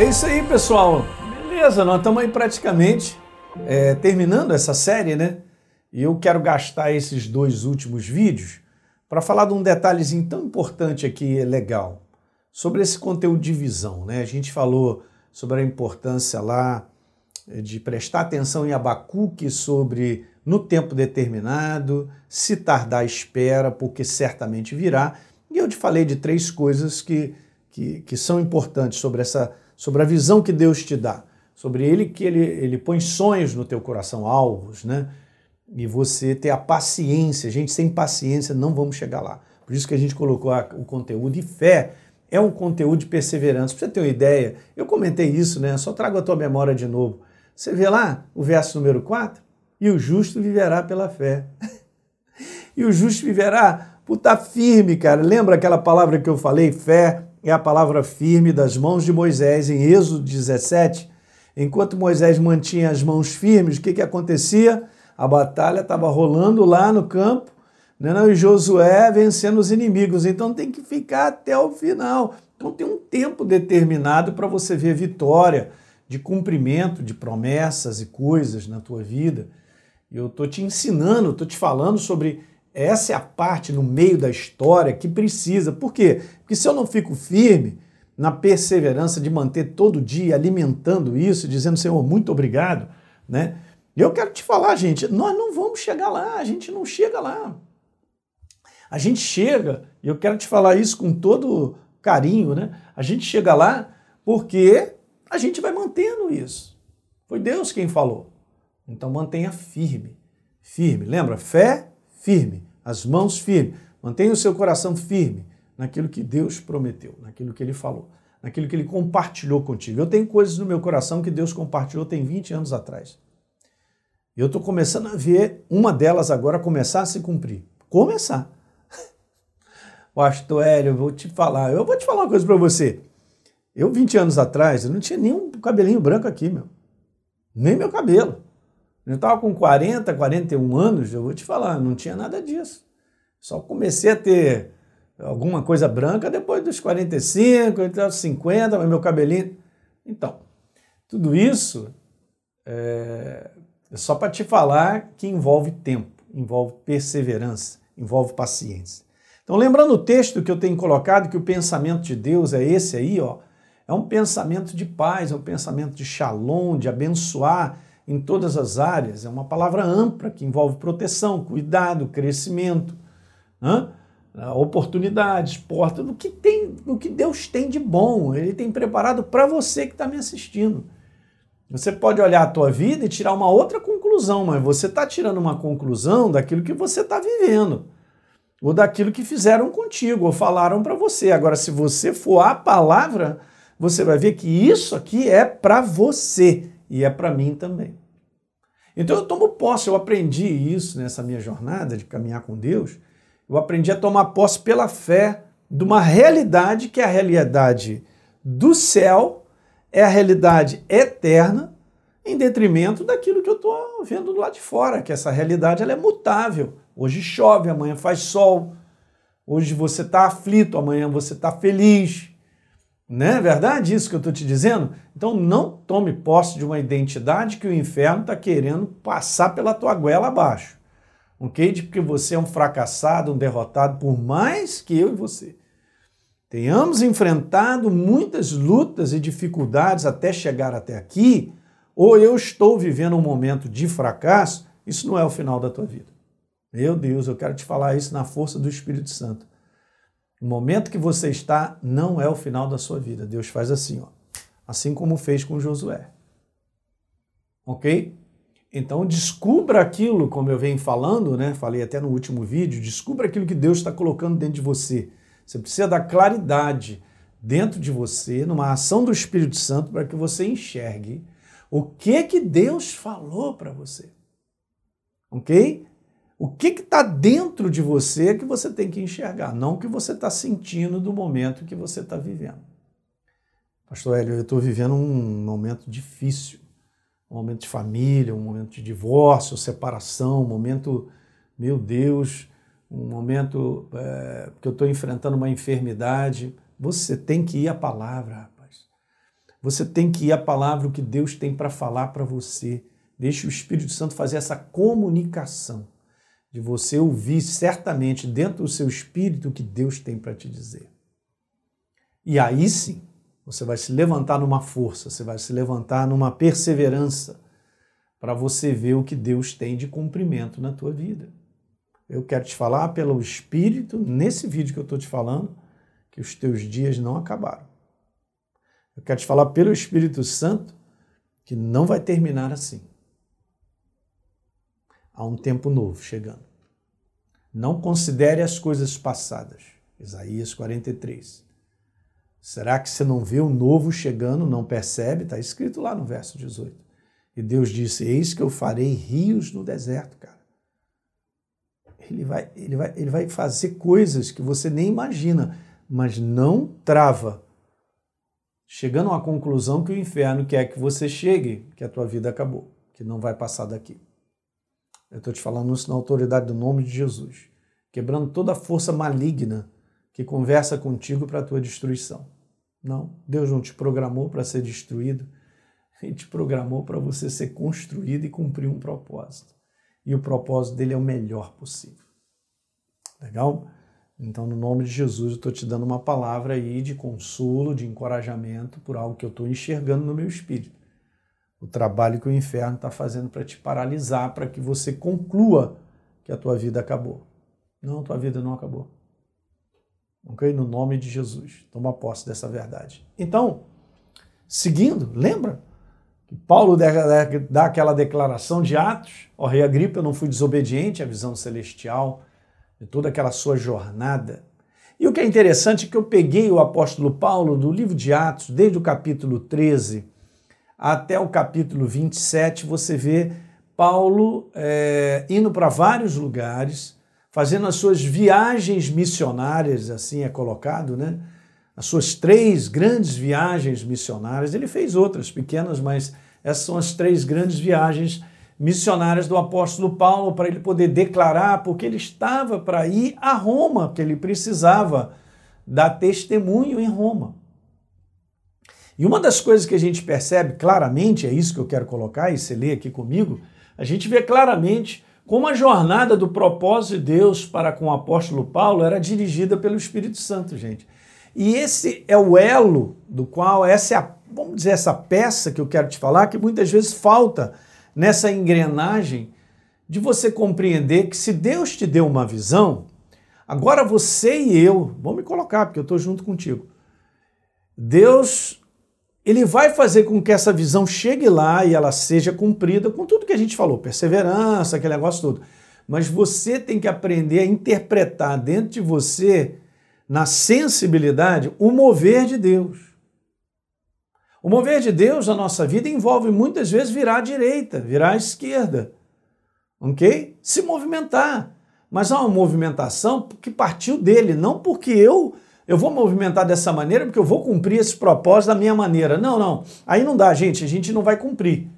É isso aí, pessoal. Beleza, nós estamos aí praticamente é, terminando essa série, né? E eu quero gastar esses dois últimos vídeos para falar de um detalhezinho tão importante aqui, legal, sobre esse conteúdo de visão, né? A gente falou sobre a importância lá de prestar atenção em Abacuque sobre no tempo determinado, se tardar espera, porque certamente virá. E eu te falei de três coisas que, que, que são importantes sobre essa sobre a visão que Deus te dá, sobre ele que ele, ele põe sonhos no teu coração, alvos, né? E você ter a paciência. Gente, sem paciência não vamos chegar lá. Por isso que a gente colocou o conteúdo de fé é um conteúdo de perseverança. Para você ter uma ideia, eu comentei isso, né? Só trago a tua memória de novo. Você vê lá o verso número 4? E o justo viverá pela fé. e o justo viverá por estar firme, cara. Lembra aquela palavra que eu falei? Fé, é a palavra firme das mãos de Moisés em Êxodo 17. Enquanto Moisés mantinha as mãos firmes, o que, que acontecia? A batalha estava rolando lá no campo, né? e Josué vencendo os inimigos. Então tem que ficar até o final. Então tem um tempo determinado para você ver vitória, de cumprimento de promessas e coisas na tua vida. Eu estou te ensinando, estou te falando sobre essa é a parte no meio da história que precisa. Por quê? Porque se eu não fico firme na perseverança de manter todo dia alimentando isso, dizendo, Senhor, muito obrigado, né? Eu quero te falar, gente, nós não vamos chegar lá, a gente não chega lá. A gente chega, e eu quero te falar isso com todo carinho, né? A gente chega lá porque a gente vai mantendo isso. Foi Deus quem falou. Então mantenha firme. Firme. Lembra? Fé, firme, as mãos firmes. Mantenha o seu coração firme naquilo que Deus prometeu, naquilo que Ele falou, naquilo que Ele compartilhou contigo. Eu tenho coisas no meu coração que Deus compartilhou tem 20 anos atrás. Eu estou começando a ver uma delas agora começar a se cumprir. Começar. Pastor Hélio, eu vou te falar. Eu vou te falar uma coisa para você. Eu, 20 anos atrás, eu não tinha nenhum cabelinho branco aqui, meu. Nem meu cabelo. Eu estava com 40, 41 anos, eu vou te falar, não tinha nada disso. Só comecei a ter alguma coisa branca depois dos 45, 50, mas meu cabelinho. Então, tudo isso é, é só para te falar que envolve tempo, envolve perseverança, envolve paciência. Então, lembrando o texto que eu tenho colocado, que o pensamento de Deus é esse aí, ó, é um pensamento de paz, é um pensamento de shalom, de abençoar em todas as áreas. É uma palavra ampla que envolve proteção, cuidado, crescimento, né? oportunidades, portas, o que tem, o que Deus tem de bom. Ele tem preparado para você que está me assistindo. Você pode olhar a tua vida e tirar uma outra conclusão, mas você está tirando uma conclusão daquilo que você está vivendo, ou daquilo que fizeram contigo, ou falaram para você. Agora, se você for a palavra, você vai ver que isso aqui é para você e é para mim também. Então eu tomo posse, eu aprendi isso nessa minha jornada de caminhar com Deus. Eu aprendi a tomar posse pela fé de uma realidade que é a realidade do céu, é a realidade eterna, em detrimento daquilo que eu estou vendo do lado de fora, que essa realidade ela é mutável. Hoje chove, amanhã faz sol. Hoje você está aflito, amanhã você está feliz. Não é verdade isso que eu estou te dizendo? Então não tome posse de uma identidade que o inferno está querendo passar pela tua goela abaixo. Ok? De porque você é um fracassado, um derrotado, por mais que eu e você tenhamos enfrentado muitas lutas e dificuldades até chegar até aqui, ou eu estou vivendo um momento de fracasso, isso não é o final da tua vida. Meu Deus, eu quero te falar isso na força do Espírito Santo. O momento que você está não é o final da sua vida. Deus faz assim, ó. Assim como fez com Josué. Ok? Então descubra aquilo, como eu venho falando, né? Falei até no último vídeo, descubra aquilo que Deus está colocando dentro de você. Você precisa dar claridade dentro de você, numa ação do Espírito Santo, para que você enxergue o que que Deus falou para você. Ok? O que está dentro de você que você tem que enxergar, não o que você está sentindo do momento que você está vivendo. Pastor Hélio, eu estou vivendo um momento difícil, um momento de família, um momento de divórcio, separação, um momento, meu Deus, um momento é, que eu estou enfrentando uma enfermidade. Você tem que ir à palavra, rapaz. Você tem que ir à palavra, o que Deus tem para falar para você. Deixe o Espírito Santo fazer essa comunicação, de você ouvir certamente dentro do seu espírito o que Deus tem para te dizer. E aí sim, você vai se levantar numa força, você vai se levantar numa perseverança para você ver o que Deus tem de cumprimento na tua vida. Eu quero te falar pelo Espírito, nesse vídeo que eu estou te falando, que os teus dias não acabaram. Eu quero te falar pelo Espírito Santo que não vai terminar assim. Há um tempo novo chegando. Não considere as coisas passadas. Isaías 43. Será que você não vê o novo chegando, não percebe? Está escrito lá no verso 18. E Deus disse: Eis que eu farei rios no deserto, cara. Ele vai, ele vai, ele vai fazer coisas que você nem imagina, mas não trava. Chegando à conclusão que o inferno quer que você chegue, que a tua vida acabou, que não vai passar daqui. Eu estou te falando isso na autoridade do nome de Jesus, quebrando toda a força maligna que conversa contigo para a tua destruição. Não, Deus não te programou para ser destruído, Ele te programou para você ser construído e cumprir um propósito. E o propósito dele é o melhor possível. Legal? Então, no nome de Jesus, eu estou te dando uma palavra aí de consolo, de encorajamento por algo que eu estou enxergando no meu espírito. O trabalho que o inferno está fazendo para te paralisar, para que você conclua que a tua vida acabou. Não, tua vida não acabou. Ok? No nome de Jesus. Toma posse dessa verdade. Então, seguindo, lembra? que Paulo dá aquela declaração de Atos: Ó rei Agripa, eu não fui desobediente à visão celestial de toda aquela sua jornada. E o que é interessante é que eu peguei o apóstolo Paulo do livro de Atos, desde o capítulo 13 até o capítulo 27, você vê Paulo é, indo para vários lugares, fazendo as suas viagens missionárias, assim é colocado, né? As suas três grandes viagens missionárias. Ele fez outras pequenas, mas essas são as três grandes viagens missionárias do apóstolo Paulo para ele poder declarar, porque ele estava para ir a Roma, porque ele precisava dar testemunho em Roma. E uma das coisas que a gente percebe claramente, é isso que eu quero colocar, e você lê aqui comigo, a gente vê claramente como a jornada do propósito de Deus para com o apóstolo Paulo era dirigida pelo Espírito Santo, gente. E esse é o elo do qual, essa é a, vamos dizer, essa peça que eu quero te falar, que muitas vezes falta nessa engrenagem de você compreender que se Deus te deu uma visão, agora você e eu, vou me colocar, porque eu estou junto contigo. Deus ele vai fazer com que essa visão chegue lá e ela seja cumprida com tudo que a gente falou, perseverança, aquele negócio todo. Mas você tem que aprender a interpretar dentro de você, na sensibilidade, o mover de Deus. O mover de Deus na nossa vida envolve muitas vezes virar à direita, virar à esquerda. Ok? Se movimentar. Mas há uma movimentação que partiu dele, não porque eu eu vou movimentar dessa maneira porque eu vou cumprir esse propósito da minha maneira. Não, não. Aí não dá, gente. A gente não vai cumprir.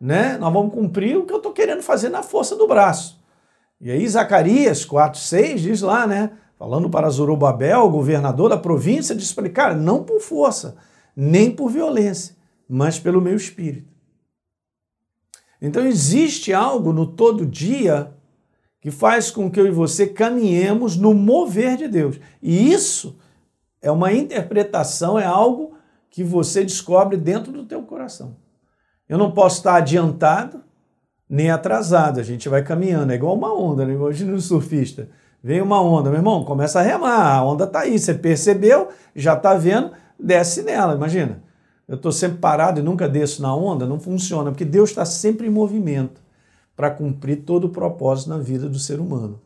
Né? Nós vamos cumprir o que eu estou querendo fazer na força do braço. E aí Zacarias 4,6 diz lá, né? Falando para Zorobabel, governador da província, diz para ele, cara, não por força, nem por violência, mas pelo meu espírito. Então existe algo no todo dia que faz com que eu e você caminhemos no mover de Deus. E isso é uma interpretação, é algo que você descobre dentro do teu coração. Eu não posso estar adiantado nem atrasado, a gente vai caminhando, é igual uma onda, né? imagina o surfista. Vem uma onda, meu irmão, começa a remar, a onda está aí, você percebeu, já está vendo, desce nela, imagina. Eu estou sempre parado e nunca desço na onda, não funciona, porque Deus está sempre em movimento para cumprir todo o propósito na vida do ser humano.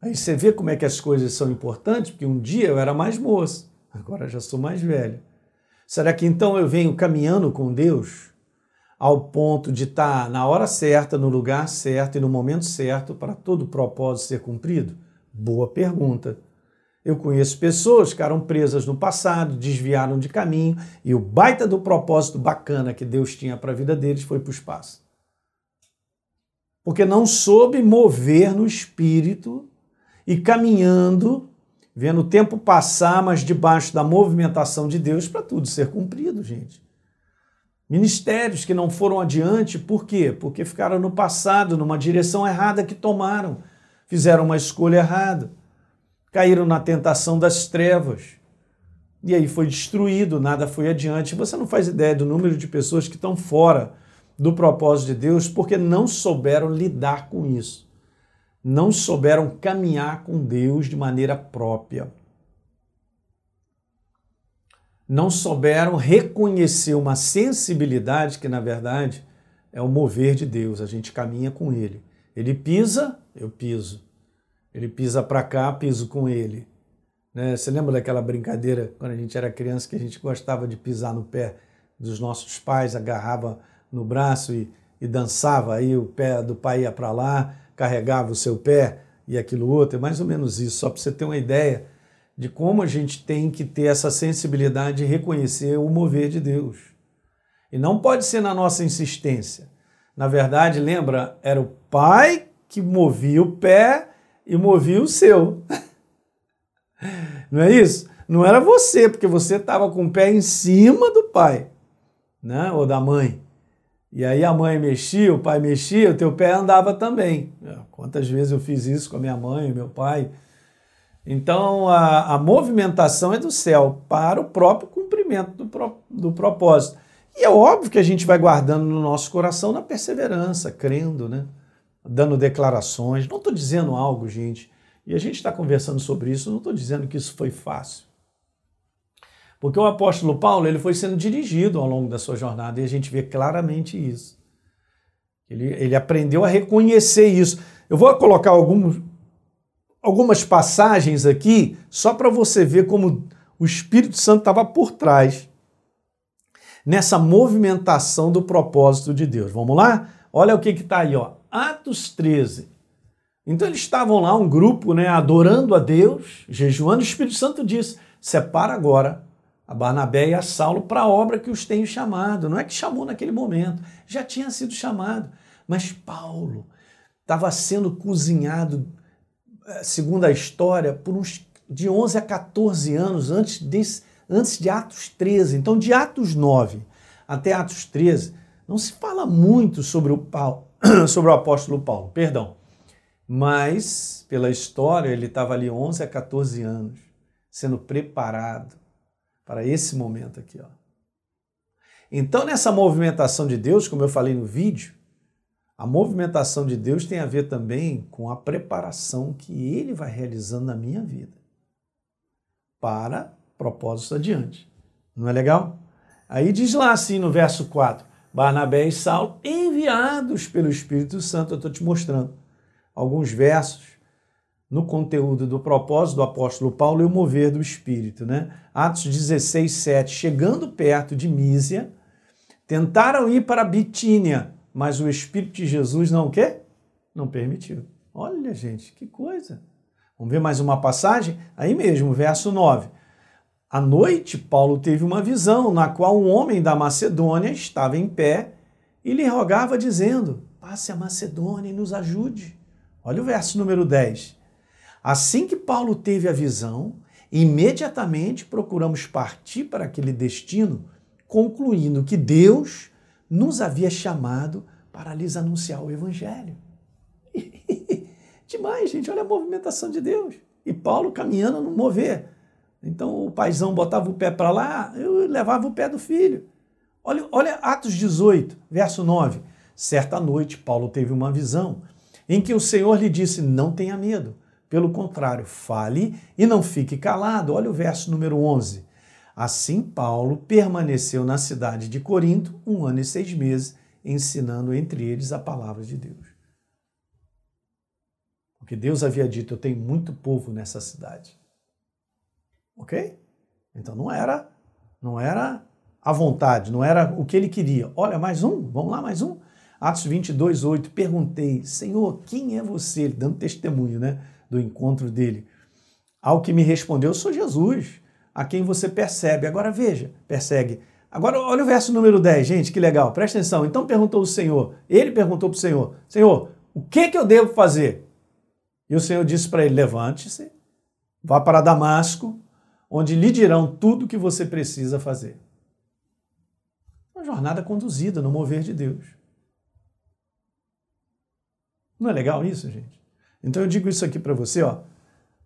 Aí você vê como é que as coisas são importantes, porque um dia eu era mais moço, agora já sou mais velho. Será que então eu venho caminhando com Deus ao ponto de estar na hora certa, no lugar certo e no momento certo para todo o propósito ser cumprido? Boa pergunta. Eu conheço pessoas que ficaram presas no passado, desviaram de caminho e o baita do propósito bacana que Deus tinha para a vida deles foi para o espaço porque não soube mover no espírito e caminhando, vendo o tempo passar, mas debaixo da movimentação de Deus para tudo ser cumprido, gente. Ministérios que não foram adiante, por quê? Porque ficaram no passado, numa direção errada que tomaram, fizeram uma escolha errada, caíram na tentação das trevas. E aí foi destruído, nada foi adiante. Você não faz ideia do número de pessoas que estão fora do propósito de Deus porque não souberam lidar com isso não souberam caminhar com Deus de maneira própria. Não souberam reconhecer uma sensibilidade que, na verdade, é o mover de Deus. A gente caminha com Ele. Ele pisa, eu piso. Ele pisa para cá, piso com Ele. Né? Você lembra daquela brincadeira quando a gente era criança que a gente gostava de pisar no pé dos nossos pais, agarrava no braço e, e dançava, aí o pé do pai ia para lá, carregava o seu pé e aquilo outro, é mais ou menos isso, só para você ter uma ideia de como a gente tem que ter essa sensibilidade de reconhecer o mover de Deus. E não pode ser na nossa insistência. Na verdade, lembra, era o pai que movia o pé e movia o seu. Não é isso? Não era você, porque você estava com o pé em cima do pai, né? ou da mãe. E aí a mãe mexia, o pai mexia, o teu pé andava também. Quantas vezes eu fiz isso com a minha mãe, meu pai. Então a, a movimentação é do céu para o próprio cumprimento do, pro, do propósito. E é óbvio que a gente vai guardando no nosso coração na perseverança, crendo, né? dando declarações. Não estou dizendo algo, gente, e a gente está conversando sobre isso, não estou dizendo que isso foi fácil. Porque o apóstolo Paulo ele foi sendo dirigido ao longo da sua jornada e a gente vê claramente isso. Ele, ele aprendeu a reconhecer isso. Eu vou colocar alguns, algumas passagens aqui só para você ver como o Espírito Santo estava por trás nessa movimentação do propósito de Deus. Vamos lá? Olha o que está aí, ó. Atos 13. Então eles estavam lá, um grupo, né, adorando a Deus, jejuando. O Espírito Santo disse: separa agora a Barnabé e a Saulo para a obra que os tenho chamado. Não é que chamou naquele momento, já tinha sido chamado. Mas Paulo estava sendo cozinhado, eh, segundo a história, por uns de 11 a 14 anos antes, desse, antes de Atos 13. Então, de Atos 9 até Atos 13, não se fala muito sobre o, Paulo, sobre o apóstolo Paulo, perdão. Mas, pela história, ele estava ali 11 a 14 anos, sendo preparado para esse momento aqui. Ó. Então, nessa movimentação de Deus, como eu falei no vídeo, a movimentação de Deus tem a ver também com a preparação que Ele vai realizando na minha vida para propósitos adiante. Não é legal? Aí diz lá assim no verso 4: Barnabé e Saulo, enviados pelo Espírito Santo, eu estou te mostrando alguns versos no conteúdo do propósito do apóstolo Paulo e o mover do Espírito. Né? Atos 16, 7. Chegando perto de Mísia, tentaram ir para Bitínia, mas o Espírito de Jesus não o quê? Não permitiu. Olha, gente, que coisa. Vamos ver mais uma passagem? Aí mesmo, verso 9. À noite, Paulo teve uma visão na qual um homem da Macedônia estava em pé e lhe rogava, dizendo: Passe a Macedônia e nos ajude. Olha o verso número 10. Assim que Paulo teve a visão, imediatamente procuramos partir para aquele destino, concluindo que Deus nos havia chamado para lhes anunciar o Evangelho. Demais, gente, olha a movimentação de Deus. E Paulo caminhando no mover. Então o paizão botava o pé para lá, eu levava o pé do filho. Olha, olha Atos 18, verso 9. Certa noite, Paulo teve uma visão em que o Senhor lhe disse: Não tenha medo pelo contrário, fale e não fique calado. Olha o verso número 11. Assim, Paulo permaneceu na cidade de Corinto um ano e seis meses, ensinando entre eles a palavra de Deus. Porque Deus havia dito: Eu tenho muito povo nessa cidade. Ok? Então não era, não era a vontade, não era o que ele queria. Olha, mais um, vamos lá, mais um. Atos 22, 8. Perguntei, Senhor, quem é você? Dando testemunho, né? Do encontro dele. Ao que me respondeu, sou Jesus, a quem você percebe. Agora veja, persegue. Agora olha o verso número 10, gente, que legal, presta atenção. Então perguntou o Senhor, ele perguntou para o Senhor, Senhor, o que, que eu devo fazer? E o Senhor disse para ele, levante-se, Vá para Damasco, onde lhe dirão tudo o que você precisa fazer. Uma jornada conduzida no mover de Deus. Não é legal isso, gente? Então eu digo isso aqui para você, ó,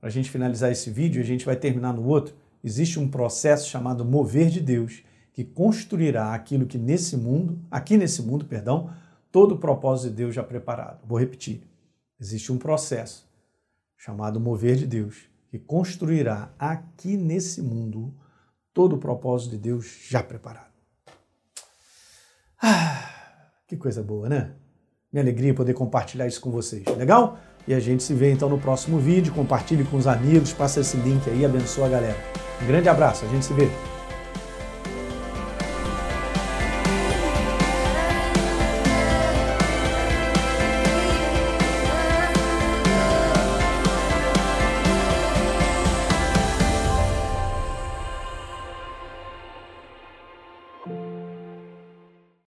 para a gente finalizar esse vídeo, a gente vai terminar no outro. Existe um processo chamado mover de Deus que construirá aquilo que nesse mundo, aqui nesse mundo, perdão, todo o propósito de Deus já preparado. Vou repetir. Existe um processo chamado mover de Deus que construirá aqui nesse mundo todo o propósito de Deus já preparado. Ah, que coisa boa, né? Minha alegria poder compartilhar isso com vocês. Legal? E a gente se vê então no próximo vídeo. Compartilhe com os amigos, passa esse link aí, abençoa a galera. Um grande abraço, a gente se vê.